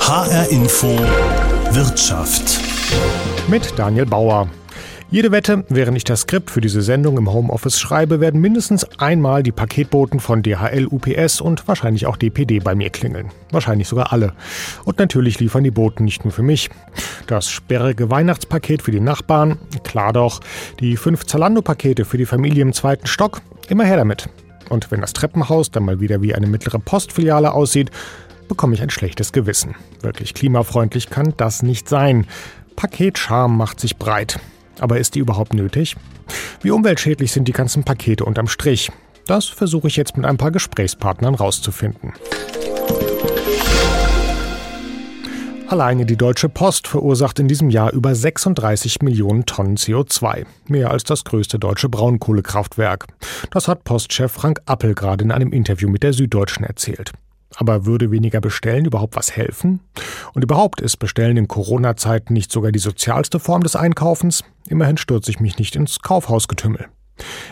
HR Info Wirtschaft. Mit Daniel Bauer. Jede Wette, während ich das Skript für diese Sendung im Homeoffice schreibe, werden mindestens einmal die Paketboten von DHL, UPS und wahrscheinlich auch DPD bei mir klingeln. Wahrscheinlich sogar alle. Und natürlich liefern die Boten nicht nur für mich. Das sperrige Weihnachtspaket für die Nachbarn, klar doch. Die fünf Zalando-Pakete für die Familie im zweiten Stock, immer her damit. Und wenn das Treppenhaus dann mal wieder wie eine mittlere Postfiliale aussieht, bekomme ich ein schlechtes Gewissen. Wirklich klimafreundlich kann das nicht sein. Paketscham macht sich breit. Aber ist die überhaupt nötig? Wie umweltschädlich sind die ganzen Pakete unterm Strich? Das versuche ich jetzt mit ein paar Gesprächspartnern rauszufinden. Alleine die Deutsche Post verursacht in diesem Jahr über 36 Millionen Tonnen CO2, mehr als das größte deutsche Braunkohlekraftwerk. Das hat Postchef Frank Appel gerade in einem Interview mit der Süddeutschen erzählt. Aber würde weniger bestellen überhaupt was helfen? Und überhaupt ist Bestellen in Corona-Zeiten nicht sogar die sozialste Form des Einkaufens? Immerhin stürze ich mich nicht ins Kaufhausgetümmel.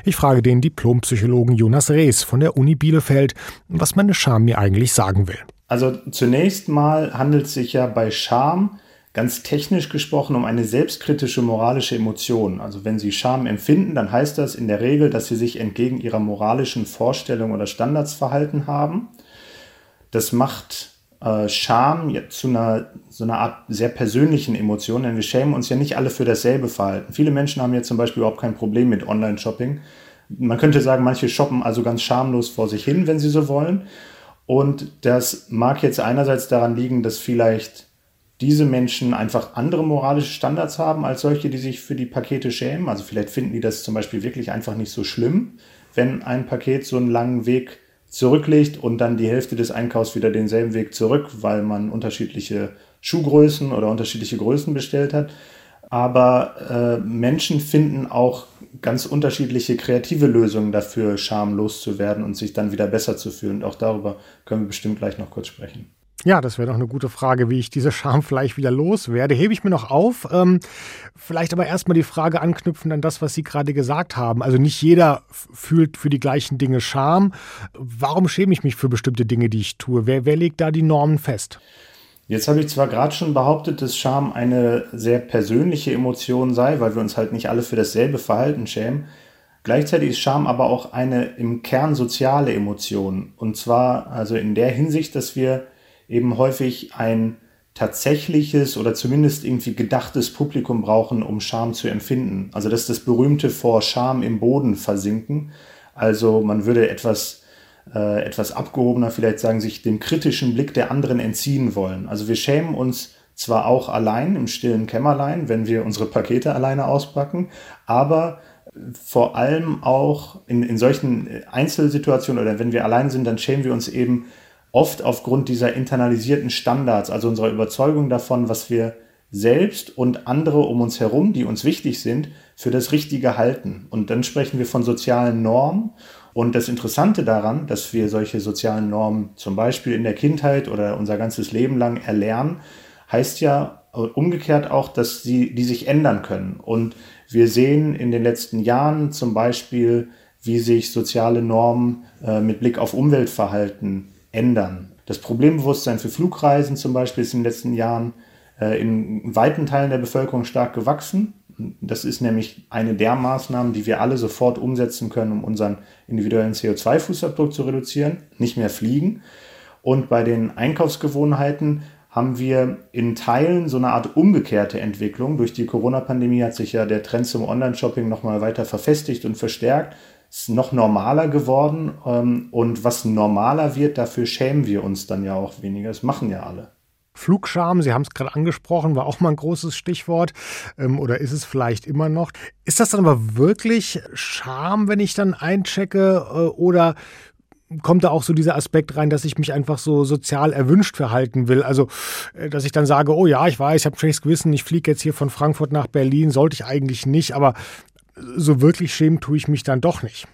Ich frage den Diplompsychologen Jonas Rees von der Uni Bielefeld, was meine Scham mir eigentlich sagen will. Also zunächst mal handelt es sich ja bei Scham ganz technisch gesprochen um eine selbstkritische moralische Emotion. Also wenn Sie Scham empfinden, dann heißt das in der Regel, dass Sie sich entgegen Ihrer moralischen Vorstellung oder Standards verhalten haben. Das macht äh, Scham zu einer, so einer Art sehr persönlichen Emotion, denn wir schämen uns ja nicht alle für dasselbe Verhalten. Viele Menschen haben ja zum Beispiel überhaupt kein Problem mit Online-Shopping. Man könnte sagen, manche shoppen also ganz schamlos vor sich hin, wenn sie so wollen. Und das mag jetzt einerseits daran liegen, dass vielleicht diese Menschen einfach andere moralische Standards haben als solche, die sich für die Pakete schämen. Also vielleicht finden die das zum Beispiel wirklich einfach nicht so schlimm, wenn ein Paket so einen langen Weg zurücklegt und dann die Hälfte des Einkaufs wieder denselben Weg zurück, weil man unterschiedliche Schuhgrößen oder unterschiedliche Größen bestellt hat. Aber äh, Menschen finden auch ganz unterschiedliche kreative Lösungen dafür, schamlos zu werden und sich dann wieder besser zu fühlen. Und auch darüber können wir bestimmt gleich noch kurz sprechen. Ja, das wäre doch eine gute Frage, wie ich diese Scham vielleicht wieder loswerde. Hebe ich mir noch auf. Ähm, vielleicht aber erstmal die Frage anknüpfen an das, was Sie gerade gesagt haben. Also nicht jeder fühlt für die gleichen Dinge Scham. Warum schäme ich mich für bestimmte Dinge, die ich tue? Wer, wer legt da die Normen fest? Jetzt habe ich zwar gerade schon behauptet, dass Scham eine sehr persönliche Emotion sei, weil wir uns halt nicht alle für dasselbe Verhalten schämen. Gleichzeitig ist Scham aber auch eine im Kern soziale Emotion. Und zwar also in der Hinsicht, dass wir eben häufig ein tatsächliches oder zumindest irgendwie gedachtes Publikum brauchen, um Scham zu empfinden. Also das ist das berühmte vor Scham im Boden versinken. Also man würde etwas, äh, etwas abgehobener vielleicht sagen, sich dem kritischen Blick der anderen entziehen wollen. Also wir schämen uns zwar auch allein im stillen Kämmerlein, wenn wir unsere Pakete alleine auspacken, aber vor allem auch in, in solchen Einzelsituationen oder wenn wir allein sind, dann schämen wir uns eben oft aufgrund dieser internalisierten Standards, also unserer Überzeugung davon, was wir selbst und andere um uns herum, die uns wichtig sind, für das Richtige halten. Und dann sprechen wir von sozialen Normen. Und das Interessante daran, dass wir solche sozialen Normen zum Beispiel in der Kindheit oder unser ganzes Leben lang erlernen, heißt ja umgekehrt auch, dass sie, die sich ändern können. Und wir sehen in den letzten Jahren zum Beispiel, wie sich soziale Normen äh, mit Blick auf Umweltverhalten ändern. Das Problembewusstsein für Flugreisen zum Beispiel ist in den letzten Jahren äh, in weiten Teilen der Bevölkerung stark gewachsen. Das ist nämlich eine der Maßnahmen, die wir alle sofort umsetzen können, um unseren individuellen CO2-Fußabdruck zu reduzieren, nicht mehr fliegen. Und bei den Einkaufsgewohnheiten haben wir in Teilen so eine Art umgekehrte Entwicklung. Durch die Corona-Pandemie hat sich ja der Trend zum Online-Shopping nochmal weiter verfestigt und verstärkt ist noch normaler geworden. Ähm, und was normaler wird, dafür schämen wir uns dann ja auch weniger. Das machen ja alle. Flugscham, Sie haben es gerade angesprochen, war auch mal ein großes Stichwort. Ähm, oder ist es vielleicht immer noch? Ist das dann aber wirklich Scham, wenn ich dann einchecke? Äh, oder kommt da auch so dieser Aspekt rein, dass ich mich einfach so sozial erwünscht verhalten will. Also, äh, dass ich dann sage, oh ja, ich weiß, ich habe schlechtes Gewissen, ich fliege jetzt hier von Frankfurt nach Berlin, sollte ich eigentlich nicht, aber so wirklich schämen tue ich mich dann doch nicht.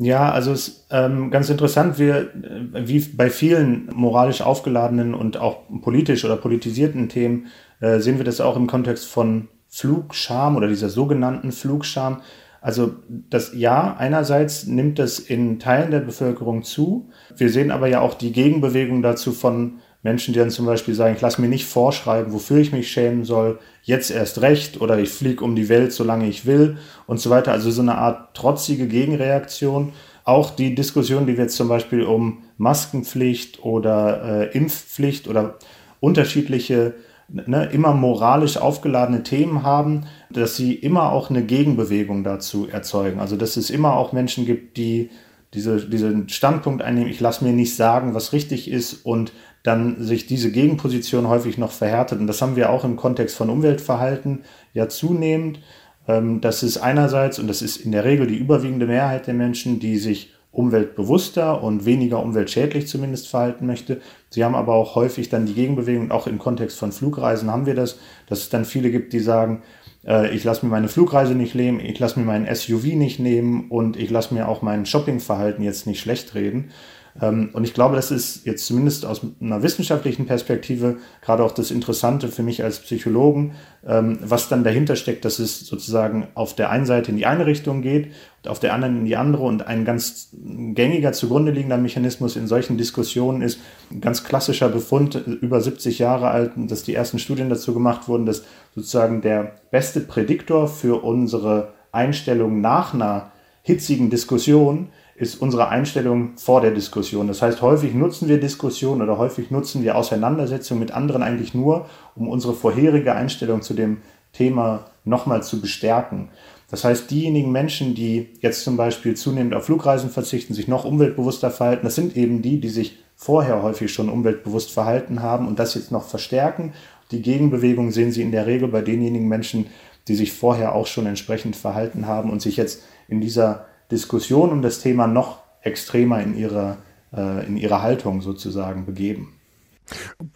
Ja, also es ist ähm, ganz interessant, wir, äh, wie bei vielen moralisch aufgeladenen und auch politisch oder politisierten Themen, äh, sehen wir das auch im Kontext von Flugscham oder dieser sogenannten Flugscham. Also das Ja, einerseits nimmt das in Teilen der Bevölkerung zu. Wir sehen aber ja auch die Gegenbewegung dazu von Menschen, die dann zum Beispiel sagen, ich lasse mir nicht vorschreiben, wofür ich mich schämen soll, jetzt erst recht oder ich fliege um die Welt, solange ich will und so weiter. Also so eine Art trotzige Gegenreaktion. Auch die Diskussion, die wir jetzt zum Beispiel um Maskenpflicht oder äh, Impfpflicht oder unterschiedliche ne, immer moralisch aufgeladene Themen haben, dass sie immer auch eine Gegenbewegung dazu erzeugen. Also dass es immer auch Menschen gibt, die diese, diesen Standpunkt einnehmen, ich lasse mir nicht sagen, was richtig ist und dann sich diese Gegenposition häufig noch verhärtet. Und das haben wir auch im Kontext von Umweltverhalten ja zunehmend. Ähm, das ist einerseits, und das ist in der Regel die überwiegende Mehrheit der Menschen, die sich umweltbewusster und weniger umweltschädlich zumindest verhalten möchte. Sie haben aber auch häufig dann die Gegenbewegung, auch im Kontext von Flugreisen haben wir das, dass es dann viele gibt, die sagen, äh, ich lasse mir meine Flugreise nicht nehmen, ich lasse mir meinen SUV nicht nehmen und ich lasse mir auch mein Shoppingverhalten jetzt nicht schlecht reden. Ähm, und ich glaube, das ist jetzt zumindest aus einer wissenschaftlichen Perspektive gerade auch das Interessante für mich als Psychologen, ähm, was dann dahinter steckt, dass es sozusagen auf der einen Seite in die eine Richtung geht und auf der anderen in die andere. Und ein ganz gängiger zugrunde liegender Mechanismus in solchen Diskussionen ist ein ganz klassischer Befund, über 70 Jahre alt, dass die ersten Studien dazu gemacht wurden, dass sozusagen der beste Prädiktor für unsere Einstellung nach einer hitzigen Diskussion ist unsere Einstellung vor der Diskussion. Das heißt, häufig nutzen wir Diskussionen oder häufig nutzen wir Auseinandersetzungen mit anderen eigentlich nur, um unsere vorherige Einstellung zu dem Thema nochmal zu bestärken. Das heißt, diejenigen Menschen, die jetzt zum Beispiel zunehmend auf Flugreisen verzichten, sich noch umweltbewusster verhalten, das sind eben die, die sich vorher häufig schon umweltbewusst verhalten haben und das jetzt noch verstärken. Die Gegenbewegung sehen Sie in der Regel bei denjenigen Menschen, die sich vorher auch schon entsprechend verhalten haben und sich jetzt in dieser Diskussion um das Thema noch extremer in ihrer, äh, in ihrer Haltung sozusagen begeben.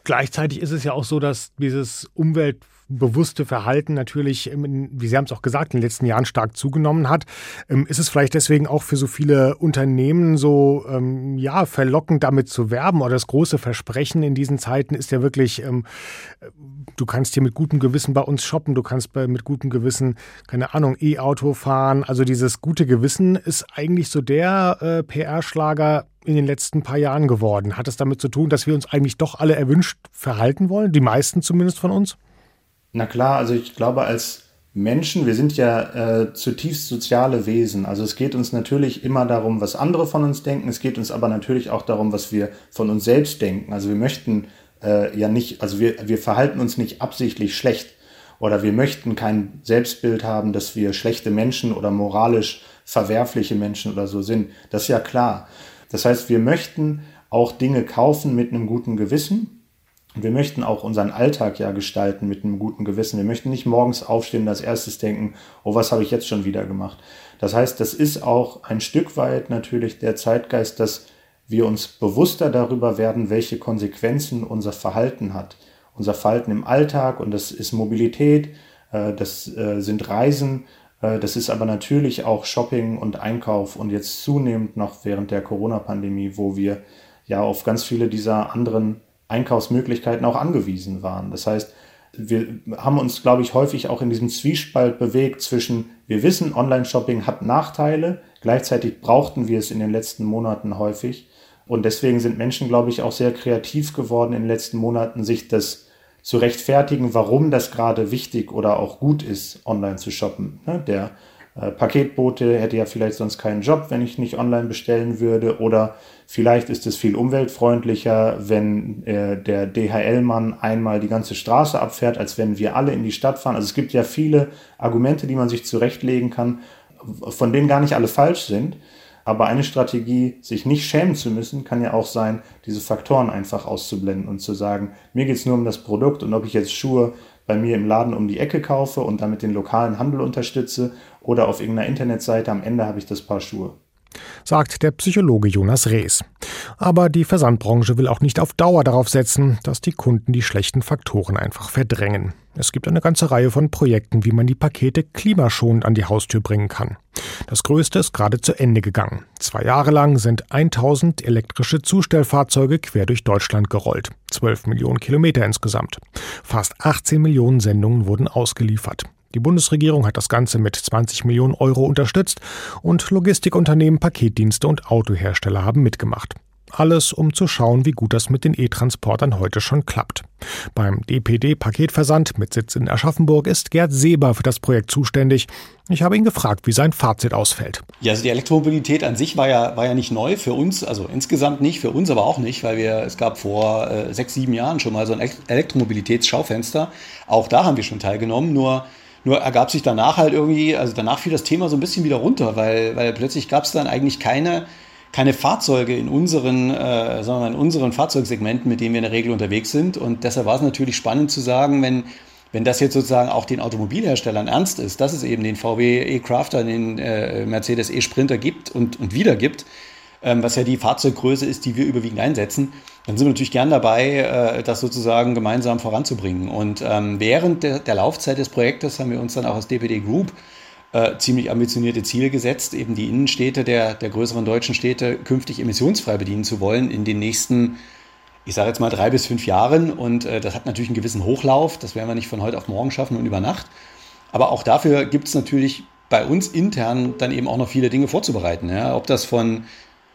Gleichzeitig ist es ja auch so, dass dieses Umwelt bewusste Verhalten natürlich, wie Sie haben es auch gesagt, in den letzten Jahren stark zugenommen hat. Ähm, ist es vielleicht deswegen auch für so viele Unternehmen so ähm, ja verlockend, damit zu werben? Oder das große Versprechen in diesen Zeiten ist ja wirklich, ähm, du kannst hier mit gutem Gewissen bei uns shoppen, du kannst mit gutem Gewissen, keine Ahnung, E-Auto fahren. Also dieses gute Gewissen ist eigentlich so der äh, PR-Schlager in den letzten paar Jahren geworden. Hat es damit zu tun, dass wir uns eigentlich doch alle erwünscht verhalten wollen? Die meisten zumindest von uns? Na klar, also ich glaube, als Menschen, wir sind ja äh, zutiefst soziale Wesen. Also es geht uns natürlich immer darum, was andere von uns denken. Es geht uns aber natürlich auch darum, was wir von uns selbst denken. Also wir möchten äh, ja nicht, also wir, wir verhalten uns nicht absichtlich schlecht oder wir möchten kein Selbstbild haben, dass wir schlechte Menschen oder moralisch verwerfliche Menschen oder so sind. Das ist ja klar. Das heißt, wir möchten auch Dinge kaufen mit einem guten Gewissen wir möchten auch unseren Alltag ja gestalten mit einem guten Gewissen. Wir möchten nicht morgens aufstehen und als erstes denken, oh, was habe ich jetzt schon wieder gemacht? Das heißt, das ist auch ein Stück weit natürlich der Zeitgeist, dass wir uns bewusster darüber werden, welche Konsequenzen unser Verhalten hat. Unser Verhalten im Alltag und das ist Mobilität, äh, das äh, sind Reisen, das ist aber natürlich auch Shopping und Einkauf und jetzt zunehmend noch während der Corona-Pandemie, wo wir ja auf ganz viele dieser anderen Einkaufsmöglichkeiten auch angewiesen waren. Das heißt, wir haben uns, glaube ich, häufig auch in diesem Zwiespalt bewegt zwischen, wir wissen, Online-Shopping hat Nachteile, gleichzeitig brauchten wir es in den letzten Monaten häufig. Und deswegen sind Menschen, glaube ich, auch sehr kreativ geworden in den letzten Monaten, sich das zu rechtfertigen, warum das gerade wichtig oder auch gut ist, online zu shoppen. Ne, der äh, Paketbote hätte ja vielleicht sonst keinen Job, wenn ich nicht online bestellen würde. Oder vielleicht ist es viel umweltfreundlicher, wenn äh, der DHL-Mann einmal die ganze Straße abfährt, als wenn wir alle in die Stadt fahren. Also es gibt ja viele Argumente, die man sich zurechtlegen kann, von denen gar nicht alle falsch sind. Aber eine Strategie, sich nicht schämen zu müssen, kann ja auch sein, diese Faktoren einfach auszublenden und zu sagen, mir geht's nur um das Produkt und ob ich jetzt Schuhe bei mir im Laden um die Ecke kaufe und damit den lokalen Handel unterstütze oder auf irgendeiner Internetseite, am Ende habe ich das Paar Schuhe. Sagt der Psychologe Jonas Rees. Aber die Versandbranche will auch nicht auf Dauer darauf setzen, dass die Kunden die schlechten Faktoren einfach verdrängen. Es gibt eine ganze Reihe von Projekten, wie man die Pakete klimaschonend an die Haustür bringen kann. Das größte ist gerade zu Ende gegangen. Zwei Jahre lang sind 1000 elektrische Zustellfahrzeuge quer durch Deutschland gerollt. 12 Millionen Kilometer insgesamt. Fast 18 Millionen Sendungen wurden ausgeliefert. Die Bundesregierung hat das Ganze mit 20 Millionen Euro unterstützt und Logistikunternehmen, Paketdienste und Autohersteller haben mitgemacht. Alles, um zu schauen, wie gut das mit den E-Transportern heute schon klappt. Beim DPD-Paketversand mit Sitz in Aschaffenburg ist Gerd Seber für das Projekt zuständig. Ich habe ihn gefragt, wie sein Fazit ausfällt. Ja, also die Elektromobilität an sich war ja, war ja nicht neu für uns, also insgesamt nicht, für uns aber auch nicht, weil wir, es gab vor äh, sechs, sieben Jahren schon mal so ein Elektromobilitätsschaufenster. Auch da haben wir schon teilgenommen, nur nur ergab sich danach halt irgendwie, also danach fiel das Thema so ein bisschen wieder runter, weil, weil plötzlich gab es dann eigentlich keine, keine Fahrzeuge in unseren, äh, sondern in unseren Fahrzeugsegmenten, mit denen wir in der Regel unterwegs sind. Und deshalb war es natürlich spannend zu sagen, wenn, wenn das jetzt sozusagen auch den Automobilherstellern ernst ist, dass es eben den VW E-Crafter, den äh, Mercedes E-Sprinter gibt und, und wieder gibt, ähm, was ja die Fahrzeuggröße ist, die wir überwiegend einsetzen, dann sind wir natürlich gern dabei, äh, das sozusagen gemeinsam voranzubringen. Und ähm, während der, der Laufzeit des Projektes haben wir uns dann auch als DPD Group äh, ziemlich ambitionierte Ziele gesetzt, eben die Innenstädte der, der größeren deutschen Städte künftig emissionsfrei bedienen zu wollen in den nächsten, ich sage jetzt mal drei bis fünf Jahren. Und äh, das hat natürlich einen gewissen Hochlauf, das werden wir nicht von heute auf morgen schaffen und über Nacht. Aber auch dafür gibt es natürlich bei uns intern dann eben auch noch viele Dinge vorzubereiten. Ja? Ob das von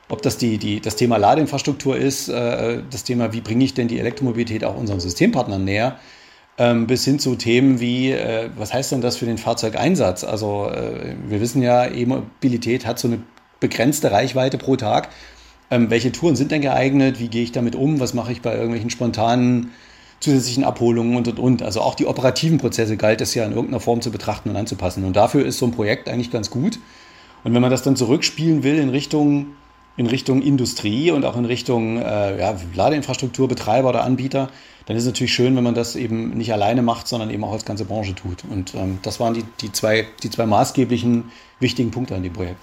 ob das die, die, das Thema Ladeinfrastruktur ist, äh, das Thema, wie bringe ich denn die Elektromobilität auch unseren Systempartnern näher, ähm, bis hin zu Themen wie, äh, was heißt denn das für den Fahrzeugeinsatz? Also äh, wir wissen ja, E-Mobilität hat so eine begrenzte Reichweite pro Tag. Ähm, welche Touren sind denn geeignet? Wie gehe ich damit um? Was mache ich bei irgendwelchen spontanen zusätzlichen Abholungen und und und. Also auch die operativen Prozesse galt es ja in irgendeiner Form zu betrachten und anzupassen. Und dafür ist so ein Projekt eigentlich ganz gut. Und wenn man das dann zurückspielen will in Richtung in Richtung Industrie und auch in Richtung äh, ja, Ladeinfrastrukturbetreiber oder Anbieter, dann ist es natürlich schön, wenn man das eben nicht alleine macht, sondern eben auch als ganze Branche tut. Und ähm, das waren die, die, zwei, die zwei maßgeblichen wichtigen Punkte an dem Projekt.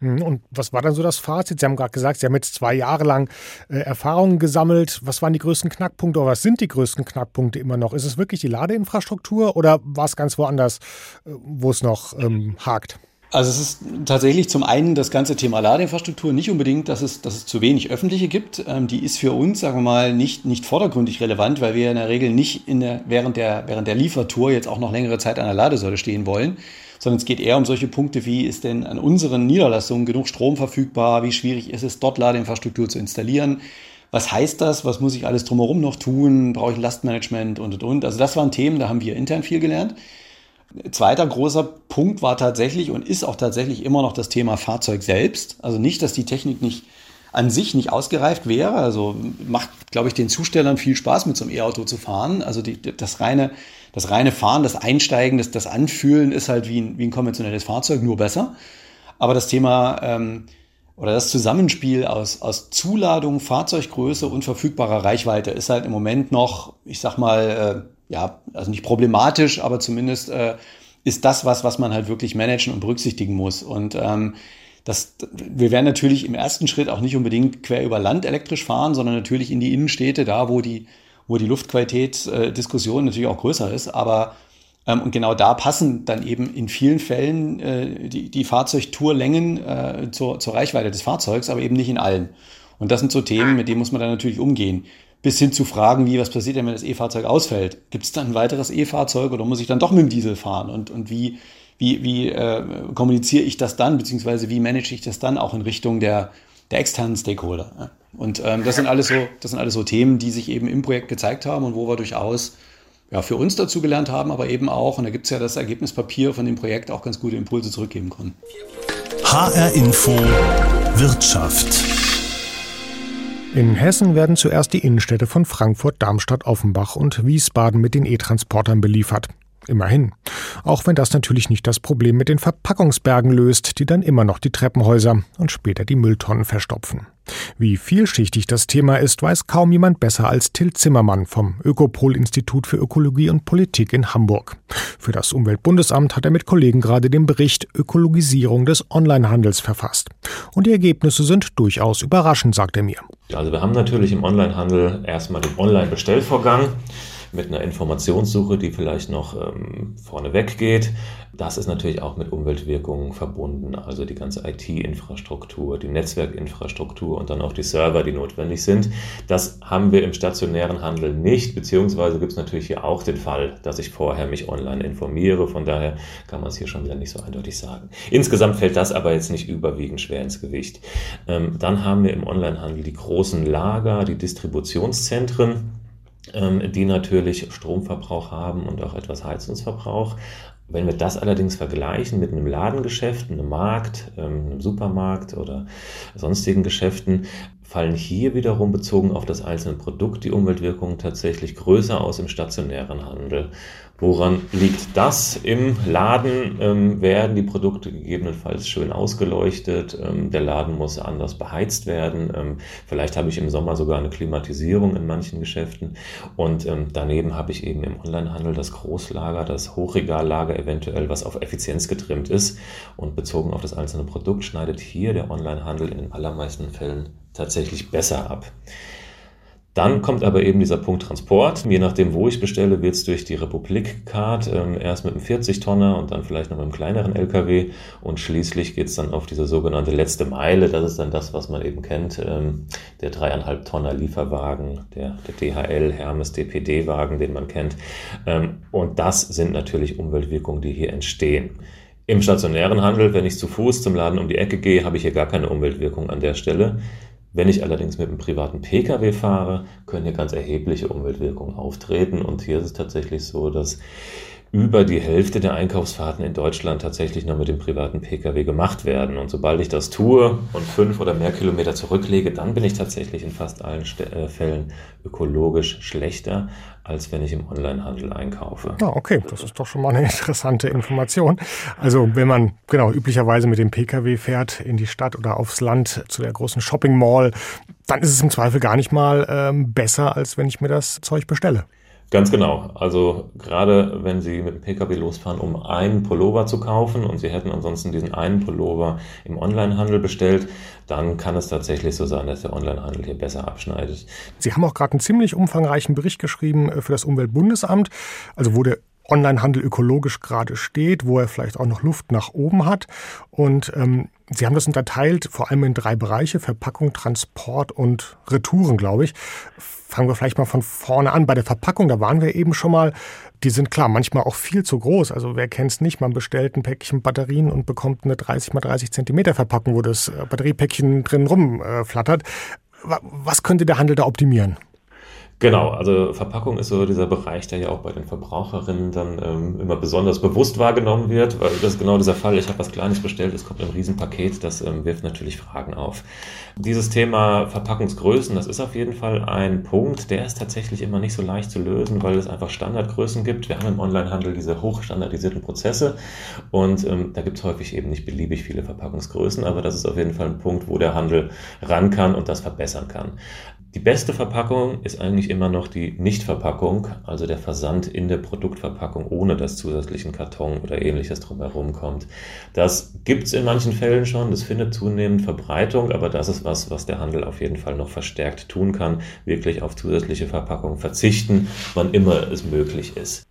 Hm, und was war dann so das Fazit? Sie haben gerade gesagt, Sie haben jetzt zwei Jahre lang äh, Erfahrungen gesammelt. Was waren die größten Knackpunkte oder was sind die größten Knackpunkte immer noch? Ist es wirklich die Ladeinfrastruktur oder war es ganz woanders, äh, wo es noch ähm, hakt? Also es ist tatsächlich zum einen das ganze Thema Ladeinfrastruktur nicht unbedingt, dass es, dass es zu wenig öffentliche gibt. Ähm, die ist für uns, sagen wir mal, nicht, nicht vordergründig relevant, weil wir in der Regel nicht in der, während, der, während der Liefertour jetzt auch noch längere Zeit an der Ladesäule stehen wollen, sondern es geht eher um solche Punkte wie, ist denn an unseren Niederlassungen genug Strom verfügbar? Wie schwierig ist es, dort Ladeinfrastruktur zu installieren? Was heißt das? Was muss ich alles drumherum noch tun? Brauche ich Lastmanagement und, und, und? Also das waren Themen, da haben wir intern viel gelernt. Zweiter großer Punkt war tatsächlich und ist auch tatsächlich immer noch das Thema Fahrzeug selbst. Also nicht, dass die Technik nicht an sich nicht ausgereift wäre. Also macht, glaube ich, den Zustellern viel Spaß, mit so einem E-Auto zu fahren. Also die, das, reine, das reine Fahren, das Einsteigen, das, das Anfühlen ist halt wie ein, wie ein konventionelles Fahrzeug, nur besser. Aber das Thema ähm, oder das Zusammenspiel aus, aus Zuladung, Fahrzeuggröße und verfügbarer Reichweite ist halt im Moment noch, ich sag mal, äh, ja, also nicht problematisch, aber zumindest äh, ist das was, was man halt wirklich managen und berücksichtigen muss. Und ähm, das, wir werden natürlich im ersten Schritt auch nicht unbedingt quer über Land elektrisch fahren, sondern natürlich in die Innenstädte, da wo die, wo die Luftqualitätsdiskussion äh, natürlich auch größer ist. Aber ähm, und genau da passen dann eben in vielen Fällen äh, die, die Fahrzeugtourlängen äh, zur, zur Reichweite des Fahrzeugs, aber eben nicht in allen. Und das sind so Themen, mit denen muss man dann natürlich umgehen bis hin zu Fragen wie, was passiert denn, wenn das E-Fahrzeug ausfällt? Gibt es dann ein weiteres E-Fahrzeug oder muss ich dann doch mit dem Diesel fahren? Und, und wie, wie, wie äh, kommuniziere ich das dann, beziehungsweise wie manage ich das dann auch in Richtung der, der externen Stakeholder? Und ähm, das, sind alles so, das sind alles so Themen, die sich eben im Projekt gezeigt haben und wo wir durchaus ja, für uns dazu gelernt haben, aber eben auch, und da gibt es ja das Ergebnispapier von dem Projekt, auch ganz gute Impulse zurückgeben konnten. HR Info Wirtschaft. In Hessen werden zuerst die Innenstädte von Frankfurt, Darmstadt, Offenbach und Wiesbaden mit den E-Transportern beliefert. Immerhin. Auch wenn das natürlich nicht das Problem mit den Verpackungsbergen löst, die dann immer noch die Treppenhäuser und später die Mülltonnen verstopfen. Wie vielschichtig das Thema ist, weiß kaum jemand besser als Till Zimmermann vom Ökopol-Institut für Ökologie und Politik in Hamburg. Für das Umweltbundesamt hat er mit Kollegen gerade den Bericht Ökologisierung des Onlinehandels verfasst. Und die Ergebnisse sind durchaus überraschend, sagt er mir. Also wir haben natürlich im Onlinehandel erstmal den Online-Bestellvorgang. Mit einer Informationssuche, die vielleicht noch ähm, vorneweg geht. Das ist natürlich auch mit Umweltwirkungen verbunden, also die ganze IT-Infrastruktur, die Netzwerkinfrastruktur und dann auch die Server, die notwendig sind. Das haben wir im stationären Handel nicht, beziehungsweise gibt es natürlich hier auch den Fall, dass ich vorher mich online informiere. Von daher kann man es hier schon wieder nicht so eindeutig sagen. Insgesamt fällt das aber jetzt nicht überwiegend schwer ins Gewicht. Ähm, dann haben wir im Onlinehandel die großen Lager, die Distributionszentren die natürlich Stromverbrauch haben und auch etwas Heizungsverbrauch. Wenn wir das allerdings vergleichen mit einem Ladengeschäft, einem Markt, ähm, einem Supermarkt oder sonstigen Geschäften, fallen hier wiederum bezogen auf das einzelne Produkt die Umweltwirkungen tatsächlich größer aus im stationären Handel. Woran liegt das? Im Laden ähm, werden die Produkte gegebenenfalls schön ausgeleuchtet. Ähm, der Laden muss anders beheizt werden. Ähm, vielleicht habe ich im Sommer sogar eine Klimatisierung in manchen Geschäften. Und ähm, daneben habe ich eben im Onlinehandel das Großlager, das Hochregallager eventuell, was auf Effizienz getrimmt ist. Und bezogen auf das einzelne Produkt schneidet hier der Onlinehandel in den allermeisten Fällen tatsächlich besser ab. Dann kommt aber eben dieser Punkt Transport. Je nachdem, wo ich bestelle, wird es durch die Republik-Card ähm, erst mit einem 40-Tonner und dann vielleicht noch mit einem kleineren LKW und schließlich geht es dann auf diese sogenannte letzte Meile. Das ist dann das, was man eben kennt, ähm, der dreieinhalb Tonner Lieferwagen, der, der DHL Hermes DPD-Wagen, den man kennt. Ähm, und das sind natürlich Umweltwirkungen, die hier entstehen. Im stationären Handel, wenn ich zu Fuß zum Laden um die Ecke gehe, habe ich hier gar keine Umweltwirkung an der Stelle. Wenn ich allerdings mit einem privaten Pkw fahre, können hier ganz erhebliche Umweltwirkungen auftreten. Und hier ist es tatsächlich so, dass über die Hälfte der Einkaufsfahrten in Deutschland tatsächlich noch mit dem privaten Pkw gemacht werden. Und sobald ich das tue und fünf oder mehr Kilometer zurücklege, dann bin ich tatsächlich in fast allen äh, Fällen ökologisch schlechter, als wenn ich im Onlinehandel einkaufe. Ah, okay, das ist doch schon mal eine interessante Information. Also wenn man genau üblicherweise mit dem Pkw fährt in die Stadt oder aufs Land zu der großen Shopping Mall, dann ist es im Zweifel gar nicht mal ähm, besser, als wenn ich mir das Zeug bestelle. Ganz genau. Also gerade wenn Sie mit dem Pkw losfahren, um einen Pullover zu kaufen und Sie hätten ansonsten diesen einen Pullover im Onlinehandel bestellt, dann kann es tatsächlich so sein, dass der Onlinehandel hier besser abschneidet. Sie haben auch gerade einen ziemlich umfangreichen Bericht geschrieben äh, für das Umweltbundesamt, also wo der Onlinehandel ökologisch gerade steht, wo er vielleicht auch noch Luft nach oben hat. Und ähm, Sie haben das unterteilt vor allem in drei Bereiche, Verpackung, Transport und Retouren, glaube ich. Fangen wir vielleicht mal von vorne an. Bei der Verpackung, da waren wir eben schon mal, die sind klar manchmal auch viel zu groß. Also wer kennt es nicht, man bestellt ein Päckchen Batterien und bekommt eine 30 mal 30 Zentimeter Verpackung, wo das äh, Batteriepäckchen drin rumflattert. Was könnte der Handel da optimieren? Genau, also Verpackung ist so dieser Bereich, der ja auch bei den Verbraucherinnen dann ähm, immer besonders bewusst wahrgenommen wird, weil das ist genau dieser Fall, ich habe was Kleines bestellt, es kommt ein Riesenpaket, das ähm, wirft natürlich Fragen auf. Dieses Thema Verpackungsgrößen, das ist auf jeden Fall ein Punkt, der ist tatsächlich immer nicht so leicht zu lösen, weil es einfach Standardgrößen gibt. Wir haben im Onlinehandel diese hochstandardisierten Prozesse und ähm, da gibt es häufig eben nicht beliebig viele Verpackungsgrößen, aber das ist auf jeden Fall ein Punkt, wo der Handel ran kann und das verbessern kann. Die beste Verpackung ist eigentlich immer noch die Nichtverpackung, also der Versand in der Produktverpackung, ohne dass zusätzlichen Karton oder ähnliches drumherum kommt. Das gibt es in manchen Fällen schon, das findet zunehmend Verbreitung, aber das ist was, was der Handel auf jeden Fall noch verstärkt tun kann, wirklich auf zusätzliche Verpackung verzichten, wann immer es möglich ist.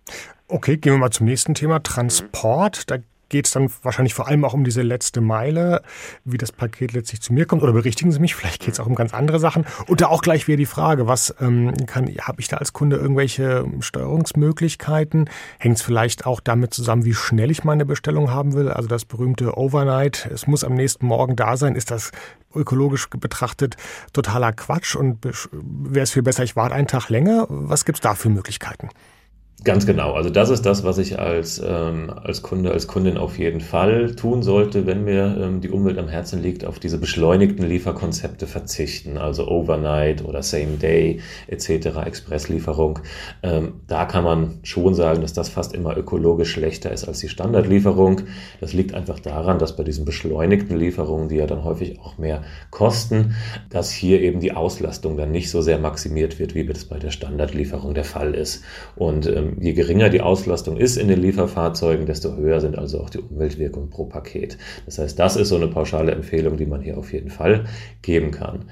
Okay, gehen wir mal zum nächsten Thema, Transport. Da geht es dann wahrscheinlich vor allem auch um diese letzte Meile, wie das Paket letztlich zu mir kommt. Oder berichtigen Sie mich, vielleicht geht es auch um ganz andere Sachen. Und da auch gleich wieder die Frage, was ähm, kann, habe ich da als Kunde irgendwelche Steuerungsmöglichkeiten? Hängt es vielleicht auch damit zusammen, wie schnell ich meine Bestellung haben will? Also das berühmte Overnight, es muss am nächsten Morgen da sein. Ist das ökologisch betrachtet totaler Quatsch? Und wäre es viel besser, ich warte einen Tag länger? Was gibt es da für Möglichkeiten? Ganz genau. Also das ist das, was ich als, ähm, als Kunde, als Kundin auf jeden Fall tun sollte, wenn mir ähm, die Umwelt am Herzen liegt, auf diese beschleunigten Lieferkonzepte verzichten, also Overnight oder Same Day etc., Expresslieferung. Ähm, da kann man schon sagen, dass das fast immer ökologisch schlechter ist als die Standardlieferung. Das liegt einfach daran, dass bei diesen beschleunigten Lieferungen, die ja dann häufig auch mehr kosten, dass hier eben die Auslastung dann nicht so sehr maximiert wird, wie das bei der Standardlieferung der Fall ist. Und ähm, je geringer die Auslastung ist in den Lieferfahrzeugen, desto höher sind also auch die Umweltwirkungen pro Paket. Das heißt, das ist so eine pauschale Empfehlung, die man hier auf jeden Fall geben kann.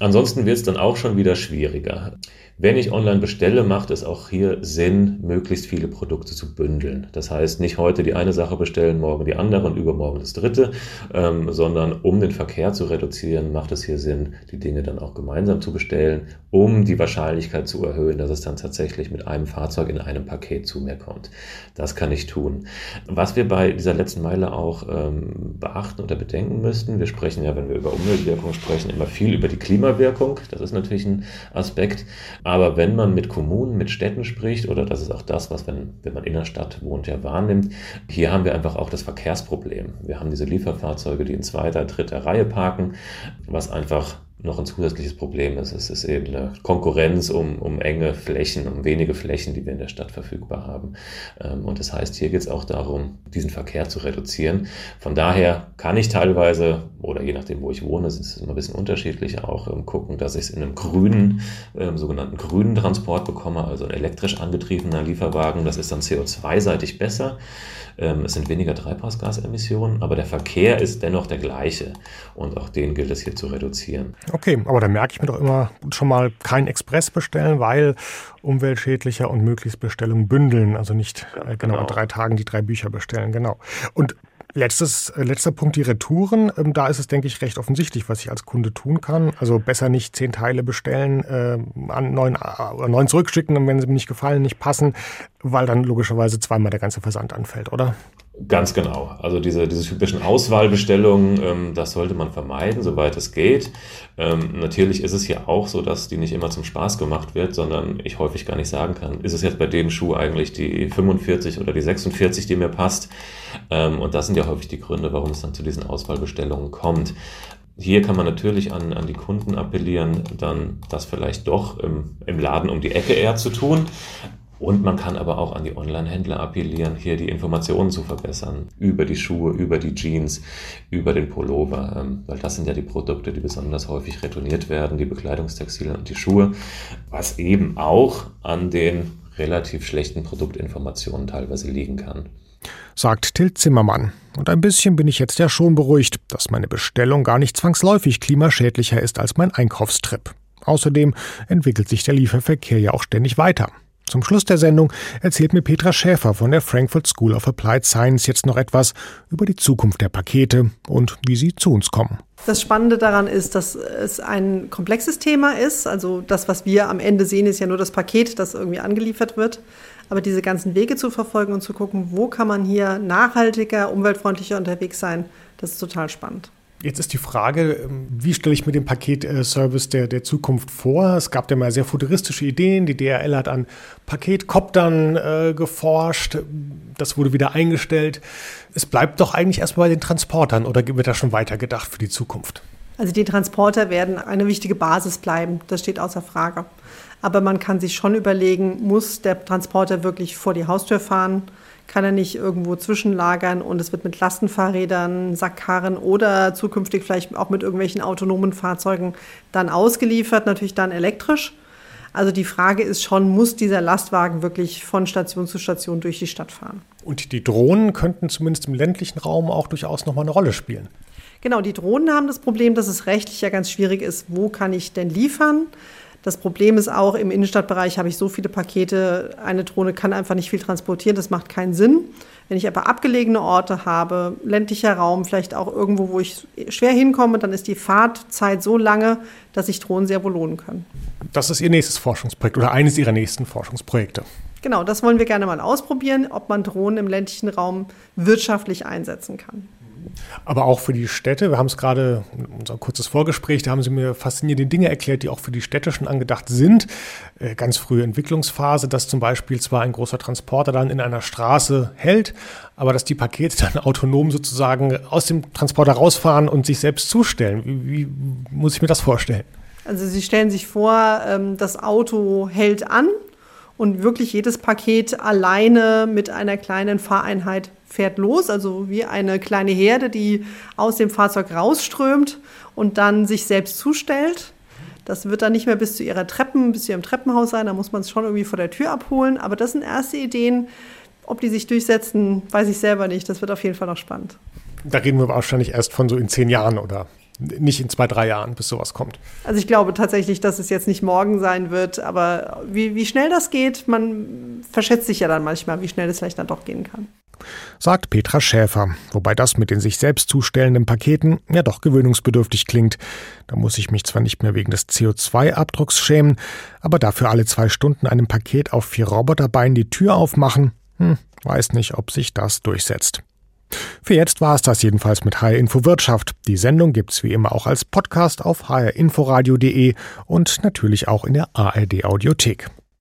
Ansonsten wird es dann auch schon wieder schwieriger. Wenn ich online bestelle, macht es auch hier Sinn, möglichst viele Produkte zu bündeln. Das heißt, nicht heute die eine Sache bestellen, morgen die andere und übermorgen das dritte, ähm, sondern um den Verkehr zu reduzieren, macht es hier Sinn, die Dinge dann auch gemeinsam zu bestellen, um die Wahrscheinlichkeit zu erhöhen, dass es dann tatsächlich mit einem Fahrzeug in einem Paket zu mir kommt. Das kann ich tun. Was wir bei dieser letzten Meile auch ähm, beachten oder bedenken müssten, wir sprechen ja, wenn wir über Umweltwirkung sprechen, immer viel über die Klimawirkung. Das ist natürlich ein Aspekt. Aber wenn man mit Kommunen, mit Städten spricht, oder das ist auch das, was, wenn, wenn man in der Stadt wohnt, ja wahrnimmt, hier haben wir einfach auch das Verkehrsproblem. Wir haben diese Lieferfahrzeuge, die in zweiter, dritter Reihe parken, was einfach noch ein zusätzliches Problem ist. Es ist eben eine Konkurrenz um, um enge Flächen, um wenige Flächen, die wir in der Stadt verfügbar haben. Ähm, und das heißt, hier geht es auch darum, diesen Verkehr zu reduzieren. Von daher kann ich teilweise, oder je nachdem, wo ich wohne, ist es immer ein bisschen unterschiedlich, auch ähm, gucken, dass ich es in einem grünen, ähm, sogenannten grünen Transport bekomme, also ein elektrisch angetriebener Lieferwagen. Das ist dann CO2-seitig besser. Es sind weniger Treibhausgasemissionen, aber der Verkehr ist dennoch der gleiche. Und auch den gilt es hier zu reduzieren. Okay, aber da merke ich mir doch immer schon mal kein Express bestellen, weil umweltschädlicher und möglichst Bestellungen bündeln. Also nicht äh, genau, genau in drei Tagen die drei Bücher bestellen, genau. Und Letztes, äh, letzter Punkt, die Retouren. Ähm, da ist es, denke ich, recht offensichtlich, was ich als Kunde tun kann. Also besser nicht zehn Teile bestellen, äh, an neun, äh, neun zurückschicken, wenn sie mir nicht gefallen, nicht passen, weil dann logischerweise zweimal der ganze Versand anfällt, oder? Ganz genau. Also diese, diese typischen Auswahlbestellungen, ähm, das sollte man vermeiden, soweit es geht. Ähm, natürlich ist es ja auch so, dass die nicht immer zum Spaß gemacht wird, sondern ich häufig gar nicht sagen kann, ist es jetzt bei dem Schuh eigentlich die 45 oder die 46, die mir passt? Ähm, und das sind ja häufig die Gründe, warum es dann zu diesen Auswahlbestellungen kommt. Hier kann man natürlich an, an die Kunden appellieren, dann das vielleicht doch im, im Laden um die Ecke eher zu tun. Und man kann aber auch an die Online-Händler appellieren, hier die Informationen zu verbessern über die Schuhe, über die Jeans, über den Pullover, ähm, weil das sind ja die Produkte, die besonders häufig retourniert werden, die Bekleidungstextilien und die Schuhe, was eben auch an den relativ schlechten Produktinformationen teilweise liegen kann. Sagt Till Zimmermann. Und ein bisschen bin ich jetzt ja schon beruhigt, dass meine Bestellung gar nicht zwangsläufig klimaschädlicher ist als mein Einkaufstrip. Außerdem entwickelt sich der Lieferverkehr ja auch ständig weiter. Zum Schluss der Sendung erzählt mir Petra Schäfer von der Frankfurt School of Applied Science jetzt noch etwas über die Zukunft der Pakete und wie sie zu uns kommen. Das Spannende daran ist, dass es ein komplexes Thema ist. Also das, was wir am Ende sehen, ist ja nur das Paket, das irgendwie angeliefert wird. Aber diese ganzen Wege zu verfolgen und zu gucken, wo kann man hier nachhaltiger, umweltfreundlicher unterwegs sein, das ist total spannend. Jetzt ist die Frage, ähm, wie stelle ich mir den Paketservice der, der Zukunft vor? Es gab ja mal sehr futuristische Ideen. Die DRL hat an Paketkoptern äh, geforscht. Das wurde wieder eingestellt. Es bleibt doch eigentlich erstmal bei den Transportern oder wird da schon weiter gedacht für die Zukunft? Also die Transporter werden eine wichtige Basis bleiben. Das steht außer Frage. Aber man kann sich schon überlegen, muss der Transporter wirklich vor die Haustür fahren? kann er nicht irgendwo zwischenlagern und es wird mit Lastenfahrrädern, Sackkarren oder zukünftig vielleicht auch mit irgendwelchen autonomen Fahrzeugen dann ausgeliefert, natürlich dann elektrisch. Also die Frage ist schon, muss dieser Lastwagen wirklich von Station zu Station durch die Stadt fahren? Und die Drohnen könnten zumindest im ländlichen Raum auch durchaus nochmal eine Rolle spielen. Genau, die Drohnen haben das Problem, dass es rechtlich ja ganz schwierig ist, wo kann ich denn liefern? Das Problem ist auch, im Innenstadtbereich habe ich so viele Pakete, eine Drohne kann einfach nicht viel transportieren, das macht keinen Sinn. Wenn ich aber abgelegene Orte habe, ländlicher Raum, vielleicht auch irgendwo, wo ich schwer hinkomme, dann ist die Fahrtzeit so lange, dass sich Drohnen sehr wohl lohnen können. Das ist Ihr nächstes Forschungsprojekt oder eines Ihrer nächsten Forschungsprojekte. Genau, das wollen wir gerne mal ausprobieren, ob man Drohnen im ländlichen Raum wirtschaftlich einsetzen kann. Aber auch für die Städte, wir haben es gerade, unser kurzes Vorgespräch, da haben Sie mir faszinierende Dinge erklärt, die auch für die Städte schon angedacht sind. Äh, ganz frühe Entwicklungsphase, dass zum Beispiel zwar ein großer Transporter dann in einer Straße hält, aber dass die Pakete dann autonom sozusagen aus dem Transporter rausfahren und sich selbst zustellen. Wie, wie muss ich mir das vorstellen? Also Sie stellen sich vor, ähm, das Auto hält an und wirklich jedes Paket alleine mit einer kleinen Fahreinheit fährt los, also wie eine kleine Herde, die aus dem Fahrzeug rausströmt und dann sich selbst zustellt. Das wird dann nicht mehr bis zu ihrer Treppen, bis zu ihrem Treppenhaus sein, da muss man es schon irgendwie vor der Tür abholen. Aber das sind erste Ideen. Ob die sich durchsetzen, weiß ich selber nicht. Das wird auf jeden Fall noch spannend. Da reden wir wahrscheinlich erst von so in zehn Jahren, oder? Nicht in zwei, drei Jahren, bis sowas kommt. Also ich glaube tatsächlich, dass es jetzt nicht morgen sein wird, aber wie, wie schnell das geht, man verschätzt sich ja dann manchmal, wie schnell es vielleicht dann doch gehen kann. Sagt Petra Schäfer, wobei das mit den sich selbst zustellenden Paketen ja doch gewöhnungsbedürftig klingt. Da muss ich mich zwar nicht mehr wegen des CO2-Abdrucks schämen, aber dafür alle zwei Stunden einem Paket auf vier Roboterbeinen die Tür aufmachen, hm, weiß nicht, ob sich das durchsetzt. Für jetzt war es das jedenfalls mit HR Info Wirtschaft. Die Sendung gibt's wie immer auch als Podcast auf hrinforadio.de und natürlich auch in der ARD Audiothek.